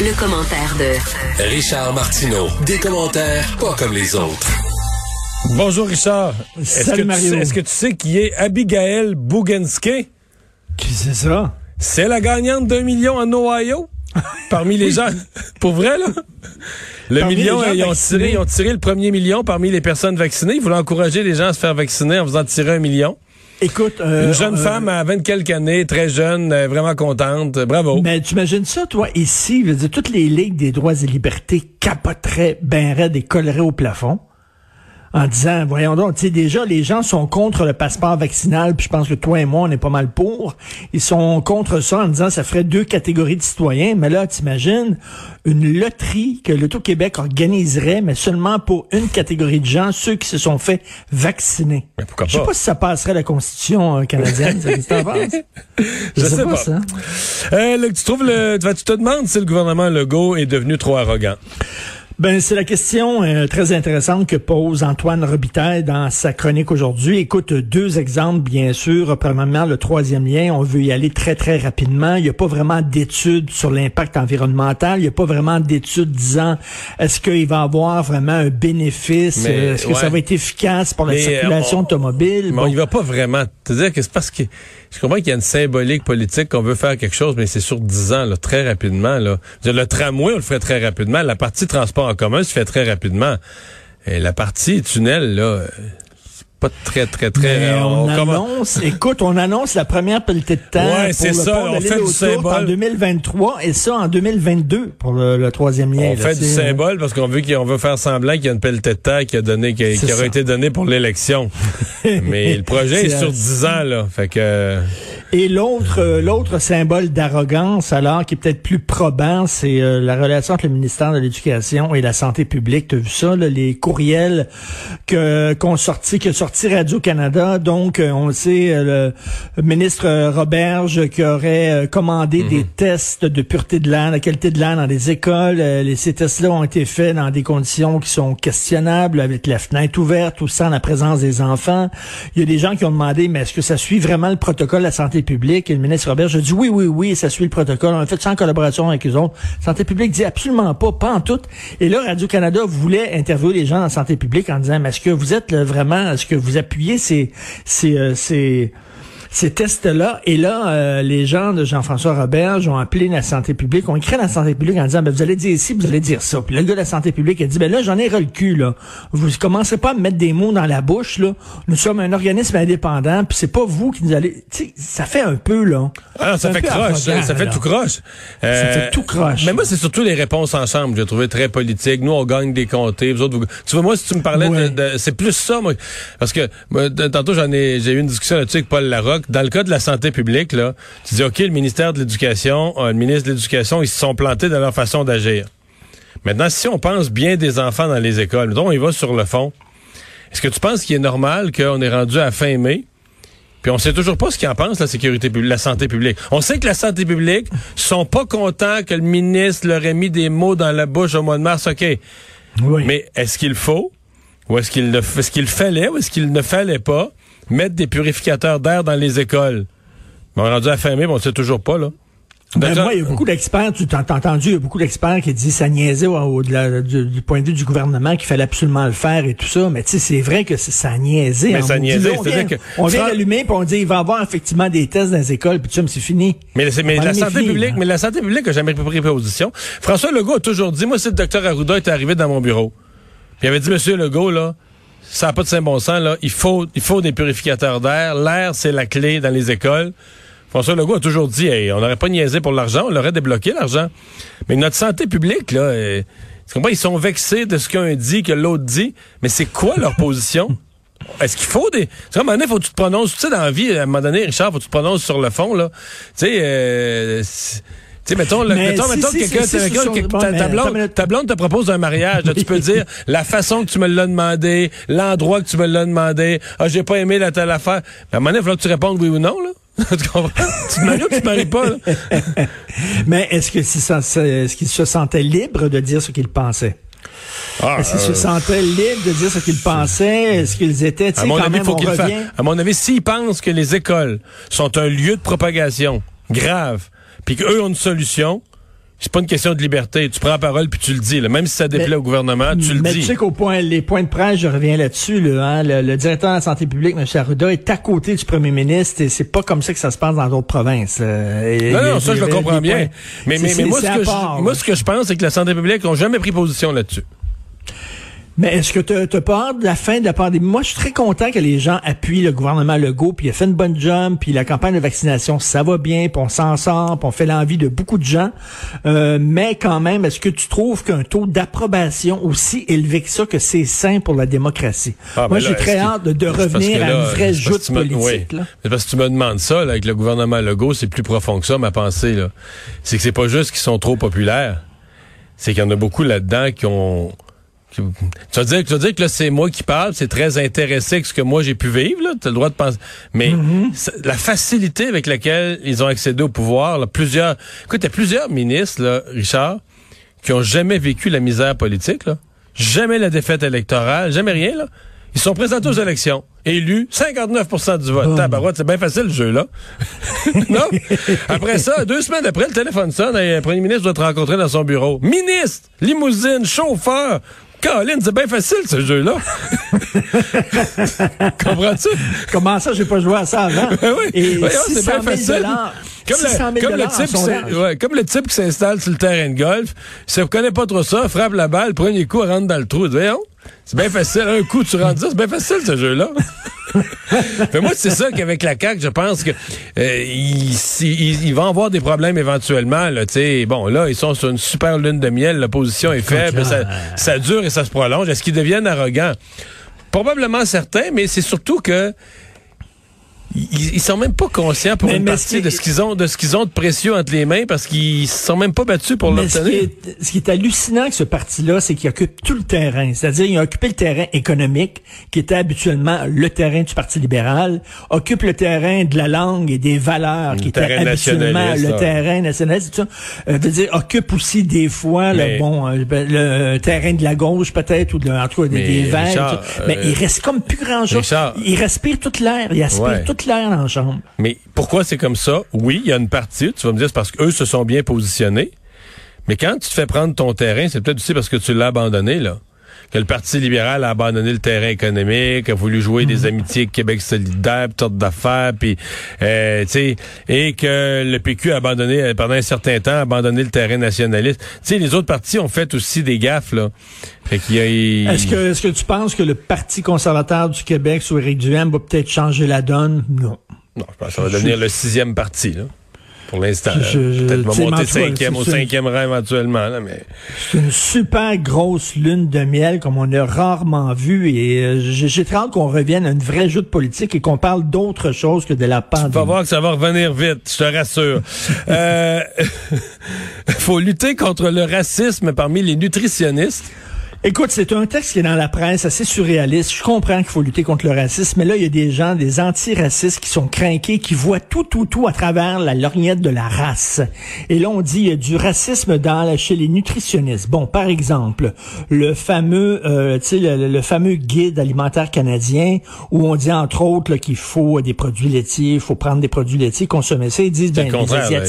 Le, commentaire de Richard Martineau. Des commentaires pas comme les autres. Bonjour Richard. Est-ce que, Mario. Tu, est-ce que tu sais qui est Abigail Bugenske? Qui c'est ça? C'est la gagnante d'un million en Ohio. Parmi les gens. Pour vrai, là? Le Parmi million, ils ont, vaccinés. tiré, ils ont tiré le premier million parmi les personnes vaccinées. Ils voulaient encourager les gens à se faire vacciner en faisant tirer un million. Écoute, euh, Une jeune euh, femme à 20 quelques années, très jeune, euh, vraiment contente. Bravo. Mais tu imagines ça, toi, ici, je veux dire, toutes les ligues des droits et libertés capoteraient et colleraient au plafond. En disant, voyons donc, tu sais, déjà, les gens sont contre le passeport vaccinal, puis je pense que toi et moi, on est pas mal pour. Ils sont contre ça en disant, ça ferait deux catégories de citoyens. Mais là, t'imagines, une loterie que l'Auto-Québec organiserait, mais seulement pour une catégorie de gens, ceux qui se sont fait vacciner. Mais pourquoi Je sais pas? si ça passerait la Constitution euh, canadienne, ça, qu'est-ce penses? Je sais pas. ça. Euh, le- tu trouves le, tu, tu te demandes si le gouvernement Legault est devenu trop arrogant. Ben, c'est la question euh, très intéressante que pose Antoine Robitaille dans sa chronique aujourd'hui. Écoute, deux exemples, bien sûr. Premièrement, le troisième lien, on veut y aller très, très rapidement. Il n'y a pas vraiment d'études sur l'impact environnemental. Il n'y a pas vraiment d'études disant est-ce qu'il va avoir vraiment un bénéfice, euh, est-ce que ça va être efficace pour la Mais, circulation on- automobile? Mais Bon. on y va pas vraiment. C'est-à-dire que c'est parce que je comprends qu'il y a une symbolique politique qu'on veut faire quelque chose, mais c'est sur 10 ans, là, très rapidement. Là. Le tramway, on le ferait très rapidement. La partie transport en commun se fait très rapidement. Et la partie tunnel, là, euh, c'est pas très, très, très... Mais euh, on, annonce, écoute, on annonce la première pelletée de temps Ouais, pour c'est le ça, on de fait du symbole. en 2023 et ça en 2022 pour le, le troisième lien. On là, fait du symbole parce qu'on veut qu'on veut faire semblant qu'il y a une pelletée de terre qui a donné, qui, aurait été donnée pour l'élection. mais le projet est C'est sur un- 10 ans, là. Fait que... Et l'autre, euh, l'autre symbole d'arrogance, alors qui est peut-être plus probant, c'est euh, la relation entre le ministère de l'Éducation et la santé publique. Tu as vu ça, là, les courriels que qu'on sorti, que sorti Radio Canada. Donc, euh, on le sait, euh, le ministre Roberge qui aurait commandé des tests de pureté de l'air, de qualité de l'air dans des écoles. Les, ces tests-là ont été faits dans des conditions qui sont questionnables, avec la fenêtre ouverte ou sans la présence des enfants. Il y a des gens qui ont demandé, mais est-ce que ça suit vraiment le protocole de la santé publique? Et le ministre Robert, je dis oui, oui, oui, ça suit le protocole. On a fait ça en collaboration avec eux autres. Santé publique dit absolument pas, pas en tout. Et là, Radio-Canada voulait interviewer les gens la santé publique en disant, mais est-ce que vous êtes vraiment, est-ce que vous appuyez ces, ces, euh, ces, ces tests-là. Et là, euh, les gens de Jean-François Roberge ont appelé la santé publique, ont écrit à la santé publique en disant, ben, vous allez dire ci, vous allez dire ça. Puis le gars de la santé publique a dit, ben là, j'en ai ras le cul, là. Vous commencerez pas à me mettre des mots dans la bouche, là. Nous sommes un organisme indépendant, puis c'est pas vous qui nous allez... Tu sais, ça fait un peu, là. Ah, ça fait peu croche, arrogant, ça fait là. tout croche. Euh, fait tout croche. Mais moi, c'est surtout les réponses en chambre que j'ai trouvé très politiques. Nous, on gagne des comtés. Vous autres, vous- Tu vois, moi, si tu me parlais Ouais. de, de- c'est plus ça, moi. Parce que moi, tantôt, j'en ai, j'ai eu une discussion là-dessus avec Paul Larocque. Dans le cas de la santé publique, là, tu dis, OK, le ministère de l'Éducation, euh, le ministre de l'Éducation, ils se sont plantés dans leur façon d'agir. Maintenant, si on pense bien des enfants dans les écoles, mettons, on y va sur le fond. Est-ce que tu penses qu'il est normal qu'on est rendu à fin mai? Puis on sait toujours pas ce qu'ils en pensent, la sécurité publique, la santé publique. On sait que la santé publique sont pas contents que le ministre leur ait mis des mots dans la bouche au mois de mars, OK. Oui. Mais est-ce qu'il faut, ou est-ce qu'il est-ce qu'il fallait, ou est-ce qu'il ne fallait pas? Mettre des purificateurs d'air dans les écoles? Mais on est rendu à fin mai, mais on sait toujours pas, là. Ben, moi, il y a beaucoup d'experts, tu t'as entendu, il y a beaucoup d'experts qui disent ça niaisait au, au- de la- du, du point de vue du gouvernement qu'il fallait absolument le faire et tout ça. Mais tu sais, c'est vrai que ça niaisait. Mais en ça niaisait, on vient, vient d'allumer puis on dit il va y avoir effectivement des tests dans les écoles puis tu c'est fini. Mais, mais la santé fini, publique, là. mais la santé publique a jamais pris position. François Legault a toujours dit, moi, si le docteur Arruda était arrivé dans mon bureau, puis il avait dit, Monsieur Legault, là, ça n'a pas de saint bon sens, là, il faut, il faut des purificateurs d'air. L'air, c'est la clé dans les écoles. François Legault a toujours dit, hey, on n'aurait pas niaisé pour l'argent, on l'aurait débloqué l'argent. Mais notre santé publique, là, euh, tu comprends, ils sont vexés de ce qu'un dit, que l'autre dit. Mais c'est quoi leur position? Est-ce qu'il faut des. Tu sais, à un moment donné, faut que tu te prononces. Tu sais, dans la vie, à un moment donné, Richard, faut que tu te prononces sur le fond, là. Tu sais, euh, Tu sais, mettons, le- mettons, si, mettons si, si, ta, blonde, mais- ta blonde te propose un mariage. là, tu peux dire la façon que tu me l'as demandé, l'endroit que tu me l'as demandé. Ah, j'ai pas aimé la telle affaire. Mais à un moment donné, il faut que tu répondes oui ou non, là. tu comprends? tu te maries ou tu te maries pas, là? Mais est-ce que si ça- ça- est-ce qu'il se sentait libre de dire ce qu'il pensait? Ah, Est-ce qu'ils euh, se sentaient libres de dire ce qu'ils pensaient? Est-ce qu'ils étaient, tu à mon quand avis, même, faut fasse. revient? À mon avis, s'ils pensent que les écoles sont un lieu de propagation grave, puis qu'eux ont une solution, c'est pas une question de liberté. Tu prends la parole puis tu le dis. là. Même si ça déplaît Mais- au gouvernement, tu le Mais dis. tu sais qu'au point, les points de presse, je reviens là-dessus, là, hein, le, le directeur de la santé publique, M. Arruda, est à côté du premier ministre et c'est pas comme ça que ça se passe dans d'autres provinces. Et- Non, non, ça, je le comprends bien. points- Mais, mais, mais moi, ce que part, je, moi, ce que je pense, c'est que la santé publique n'a jamais pris position là-dessus. Mais est-ce que tu as peur de la fin de la pandémie? Moi, je suis très content que les gens appuient le gouvernement Legault, puis il a fait une bonne job, puis la campagne de vaccination, ça va bien, puis on s'en sort, puis on fait l'envie de beaucoup de gens. Euh, mais quand même, est-ce que tu trouves qu'un taux d'approbation aussi élevé que ça, que c'est sain pour la démocratie? Ah, Moi, j'ai très hâte de, revenir à une vraie joute politique. oui. là. Parce que tu me demandes ça, là, avec le gouvernement Legault, c'est plus profond que ça, ma pensée, là. C'est que c'est pas juste qu'ils sont trop populaires. C'est qu'il y en a beaucoup là-dedans qui ont, tu vas dire, tu vas dire que là, c'est moi qui parle, c'est très intéressé avec ce que moi j'ai pu vivre, là. T'as le droit de penser. Mais, Mm-hmm. la facilité avec laquelle ils ont accédé au pouvoir, là, plusieurs, écoute, il y a plusieurs ministres, là, Richard, qui ont jamais vécu la misère politique, là. Jamais la défaite électorale, jamais rien, là. Ils sont présentés aux élections, élus, 59% du vote. Tabarouette, c'est bien facile le jeu, là. non? Après ça, deux semaines après, le téléphone sonne et le premier ministre doit te rencontrer dans son bureau. Ministre, limousine, chauffeur. Colin, c'est bien facile ce jeu-là. Comprends-tu? Comment ça, j'ai pas joué à ça avant? Ben oui. Et Voyons, c'est 600 bien 000 facile. Comme, 600 le, 000 comme, le en type qui sondage. s'in- ouais, comme le type qui s'installe sur le terrain de golf, si vous connaît pas trop ça, frappe la balle, premier coup, rentre dans le trou. Voyons, c'est bien facile. Un coup, tu rentres ça, c'est bien facile ce jeu-là. Mais moi, c'est ça qu'avec la CAQ, je pense que euh, ils, ils- ils vont avoir des problèmes éventuellement. Là, bon, là, ils sont sur une super lune de miel, l'opposition est faible, ça, ça dure et ça se prolonge. Est-ce qu'ils deviennent arrogants? Probablement certains, mais c'est surtout que ils, ils sont même pas conscients pour Mais- une mais partie ce de ce qu'ils ont de ce qu'ils ont de précieux entre les mains parce qu'ils se sont même pas battus pour ce l'obtenir. est, ce qui est hallucinant avec ce parti-là, c'est qu'il occupe tout le terrain. C'est-à-dire, il a occupé le terrain économique, qui était habituellement le terrain du Parti libéral, occupe le terrain de la langue et des valeurs, qui était habituellement le terrain nationaliste. Tout ça. Euh, veut dire, occupe aussi des fois Mais- le bon euh, ben, le terrain de la gauche peut-être ou de, en tout cas des, Mais, des verts. Richard, tout ça. Mais euh, il reste comme plus grand chose. Il respire toute l'air, il aspire Ouais. toute Mais pourquoi c'est comme ça? Oui, il y a une partie, tu vas me dire, c'est parce qu'eux se sont bien positionnés. Mais quand tu te fais prendre ton terrain, c'est peut-être aussi parce que tu l'as abandonné, là. Que le Parti libéral a abandonné le terrain économique, a voulu jouer des amitiés avec Québec solidaire, toutes d'affaires, puis, euh, tu sais, et que le PQ a abandonné, euh, pendant un certain temps, a abandonné le terrain nationaliste. Tu sais, les autres partis ont fait aussi des gaffes, là. Fait qu'il y a... Est-ce que, est-ce que tu penses que le Parti conservateur du Québec sous Éric Duhem va peut-être changer la donne? Non. Non, je pense que ça va devenir le sixième parti, là. Pour l'instant. Peut-être va monter cinquième, au cinquième rang éventuellement, là, mais... C'est une super grosse lune de miel comme on a rarement vu et euh, j'ai très hâte qu'on revienne à une vraie jeu de politique et qu'on parle d'autre chose que de la Tu vas pandémie. voir que ça va revenir vite, je te rassure. euh, faut lutter contre le racisme parmi les nutritionnistes. Écoute, c'est un texte qui est dans la presse assez surréaliste. Je comprends qu'il faut lutter contre le racisme, mais là, il y a des gens, des antiracistes qui sont craqués, qui voient tout, tout, tout à travers la lorgnette de la race. Et là, on dit, il y a du racisme dans la- chez les nutritionnistes. Bon, par exemple, le fameux, euh, tu sais, le, le fameux guide alimentaire canadien, où on dit, entre autres, qu'il faut des produits laitiers, il faut prendre des produits laitiers, consommer ça. Ils disent, ben, le les là.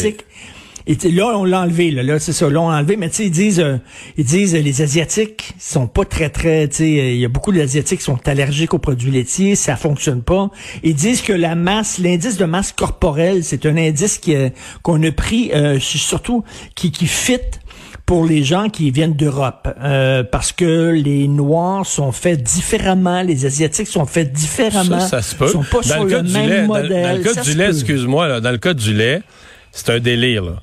Et là, on l'a enlevé, là, là c'est ça, là, on l'a enlevé, mais tu sais, ils disent, euh, ils disent, euh, les Asiatiques sont pas très, très, tu sais, euh, il y a beaucoup d'Asiatiques qui sont allergiques aux produits laitiers, ça fonctionne pas. Ils disent que la masse, l'indice de masse corporelle, c'est un indice euh, qu'on a pris, euh, surtout, qui, qui fit pour les gens qui viennent d'Europe, euh, parce que les Noirs sont faits différemment, les Asiatiques sont faits différemment, Ça, ça se peut. sont pas sur dans le le, même lait, modèle. Dans, le cas ça du lait, excuse-moi, là, dans le cas du lait, c'est un délire, là.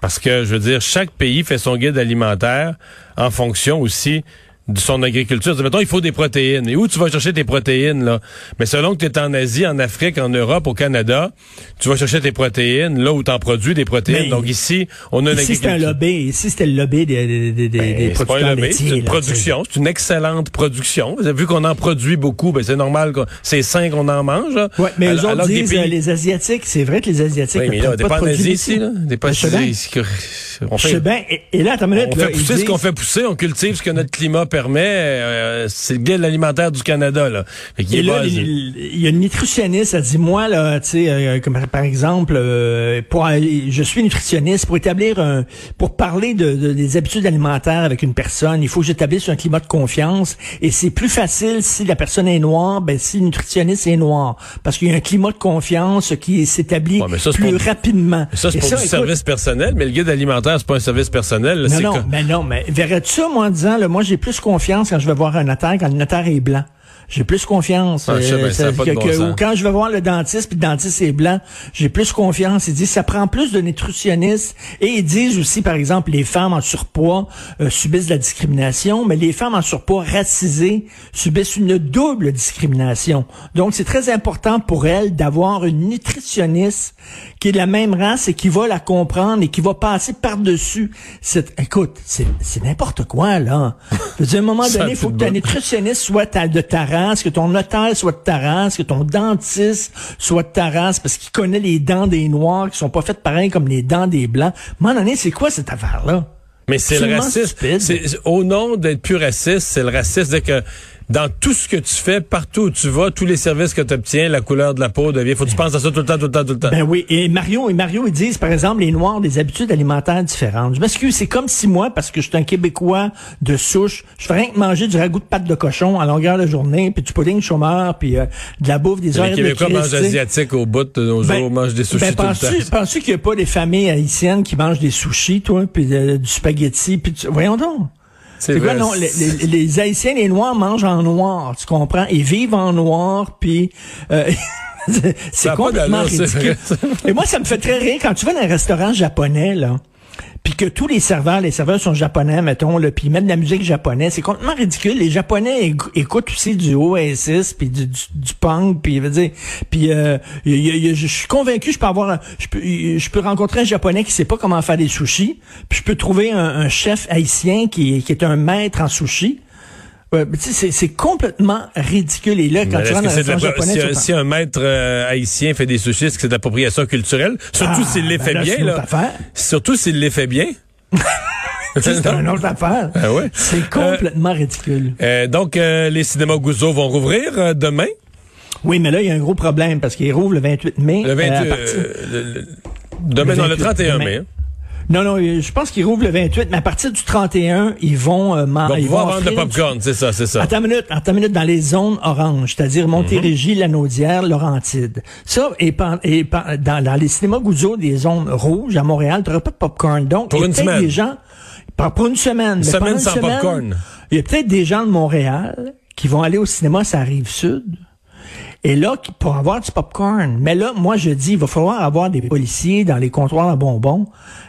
Parce que, je veux dire, chaque pays fait son guide alimentaire en fonction aussi de son agriculture. Mettons, il faut des protéines. Et où tu vas chercher tes protéines, là? Mais selon que tu es en Asie, en Afrique, en Europe, au Canada, tu vas chercher tes protéines là où tu en produis des protéines. Mais Donc ici, on a une Ici, c'est un lobby. Ici, c'était le lobby des, des, des, des, Ben, des c'est pas un lobby, c'est une là, production, c'est une excellente production. Vu qu'on en produit beaucoup, ben c'est normal, qu'on- c'est sain qu'on en mange. là. Ouais, mais Alors- eux autres des disent, pays- euh, les Asiatiques, c'est vrai que les Asiatiques Oui, mais ne là, on pas de en produits Asie ici, là. On n'est pas ici. On fait. Et, et là, minute, on fait ils pousser ce qu'on fait pousser, on cultive ce que notre climat permet. euh, c'est le guide alimentaire du Canada, là. Fait qu'il Et est là, il il y a une nutritionniste, elle dit, moi, là, tu sais, euh, comme par exemple, euh, pour, je suis nutritionniste, pour établir un, pour parler de, de- des habitudes alimentaires avec une personne, il faut que j'établisse un climat de confiance. Et c'est plus facile si la personne est noire, ben si le nutritionniste est noir. Parce qu'il y a un climat de confiance qui s'établit Ouais, plus pour- rapidement. Ça, c'est pour du écoute, service personnel, mais le guide alimentaire, c'est pas un service personnel. là, Non, non, mais non, mais verrais-tu ça, moi, en disant, là, moi, j'ai plus confiance quand je vais voir un notaire, quand le notaire est blanc. J'ai plus confiance. Ah, je sais, ben, ça que- bon que- ou quand je vais voir le dentiste, puis le dentiste est blanc, j'ai plus confiance. Ils disent, ça prend plus de nutritionnistes. Et ils disent aussi, par exemple, les femmes en surpoids euh, subissent de la discrimination, mais les femmes en surpoids racisées subissent une double discrimination. Donc, c'est très important pour elles d'avoir une nutritionniste qui est de la même race et qui va la comprendre et qui va passer par-dessus. cette- Écoute, c'est n'importe quoi, là. Je veux dire, à un moment donné, il faut que ta nutritionniste soit ta- de ta race, que ton notaire soit de ta race, que ton dentiste soit de ta race, parce qu'il connaît les dents des Noirs qui sont pas faites pareil comme les dents des Blancs. Donné, c'est quoi cette affaire-là? Mais c'est le racisme. Au nom d'être plus raciste, c'est le racisme. C'est que dans tout ce que tu fais, partout où tu vas, tous les services que tu obtiens, la couleur de la peau devient. Faut que tu penses à ça tout le temps, tout le temps, tout le temps. Ben oui, et Mario et Mario ils disent par exemple les noirs ont des habitudes alimentaires différentes. Je m'excuse, c'est comme si moi parce que je suis un québécois de souche, je ferais rien que manger du ragoût de pâte de cochon à longueur de journée, puis du pudding chômeur, puis euh, de la bouffe des heures les Québécois mangent tu asiatique au bout de nos jours, mangent des sushis ben, tout le temps. penses-tu qu'il n'y a pas des familles haïtiennes qui mangent des sushis, toi, puis de- du spaghetti, puis du- voyons donc. C'est quoi, non? Les, les- les Haïtiens, les Noirs mangent en noir, tu comprends? Ils vivent en noir, puis... euh, c'est complètement ridicule. Et moi, ça me fait très rire. Quand tu vas dans un restaurant japonais, là, puis que tous les serveurs, les serveurs sont japonais, mettons, là, puis ils mettent de la musique japonaise, c'est complètement ridicule. Les Japonais éc- écoutent aussi du Oasis, puis du, du, du punk, puis je veux dire, puis euh, je suis convaincu, je peux avoir, je peux, je peux rencontrer un Japonais qui sait pas comment faire des sushis, puis je peux trouver un, chef haïtien qui, qui est un maître en sushi. Ouais, mais tu sais, c'est- c'est complètement ridicule. Et là, quand Mais tu rentres dans la- japonais, si, un- si un maître euh, haïtien fait des sushis, est-ce que c'est de l'appropriation culturelle? Surtout Ah, s'il les ben fait là, bien, c'est une autre là. affaire. Surtout s'il les fait bien. c'est une autre affaire. Ah ouais. C'est complètement ridicule. Euh, donc, euh, les cinémas Gouzeau vont rouvrir euh, demain? Oui, mais là, il y a un gros problème parce qu'il rouvre le 28 mai. Le 28, euh, à partir- euh, le- le- demain, Le non, le 28 31 mai. mai. Non, non, euh, je pense qu'ils rouvrent le 28, mais à partir du 31, ils vont... Euh, man- Ils vont ils pouvoir vont vendre du- popcorn, c'est ça, c'est ça. Attends une minute, attends une minute, dans les zones oranges, c'est-à-dire Mhm. Montérégie, Lanaudière, Laurentide. Ça, et, pen- et dans, dans les cinémas Gouzeau, des zones rouges, à Montréal, tu pas de popcorn. Donc, Pour il y a une peut-être semaine. des gens... Pas pour une semaine. mais Semaine une sans semaine, popcorn. Il y a peut-être des gens de Montréal qui vont aller au cinéma, ça arrive sud. Et là, pour avoir du popcorn. Mais là, moi, je dis, il va falloir avoir des policiers dans les comptoirs à bonbons,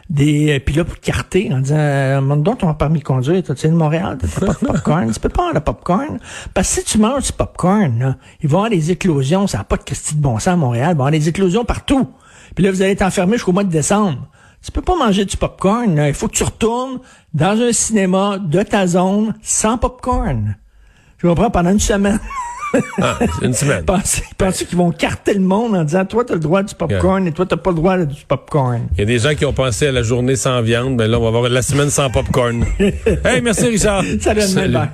des, euh, puis là, pour carter, en disant, euh, donc ton permis de conduire, tu sais, de Montréal, t'as pas de popcorn, tu peux pas avoir de popcorn. Parce que si tu manges du popcorn, là, il va y avoir des éclosions, ça n'a pas de question de bon sens à Montréal, il va y avoir des éclosions partout. Puis là, vous allez être enfermé jusqu'au mois de décembre. Tu peux pas manger du popcorn, là. il faut que tu retournes dans un cinéma de ta zone sans popcorn. Tu comprends, pendant une semaine. Ah, une semaine. Pensez, pensez qu'ils vont carter le monde en disant toi t'as le droit du popcorn et toi t'as pas le droit du popcorn? Il y a des gens qui ont pensé à la journée sans viande, ben là, on va avoir la semaine sans popcorn. hey, merci Richard. Salut. bye.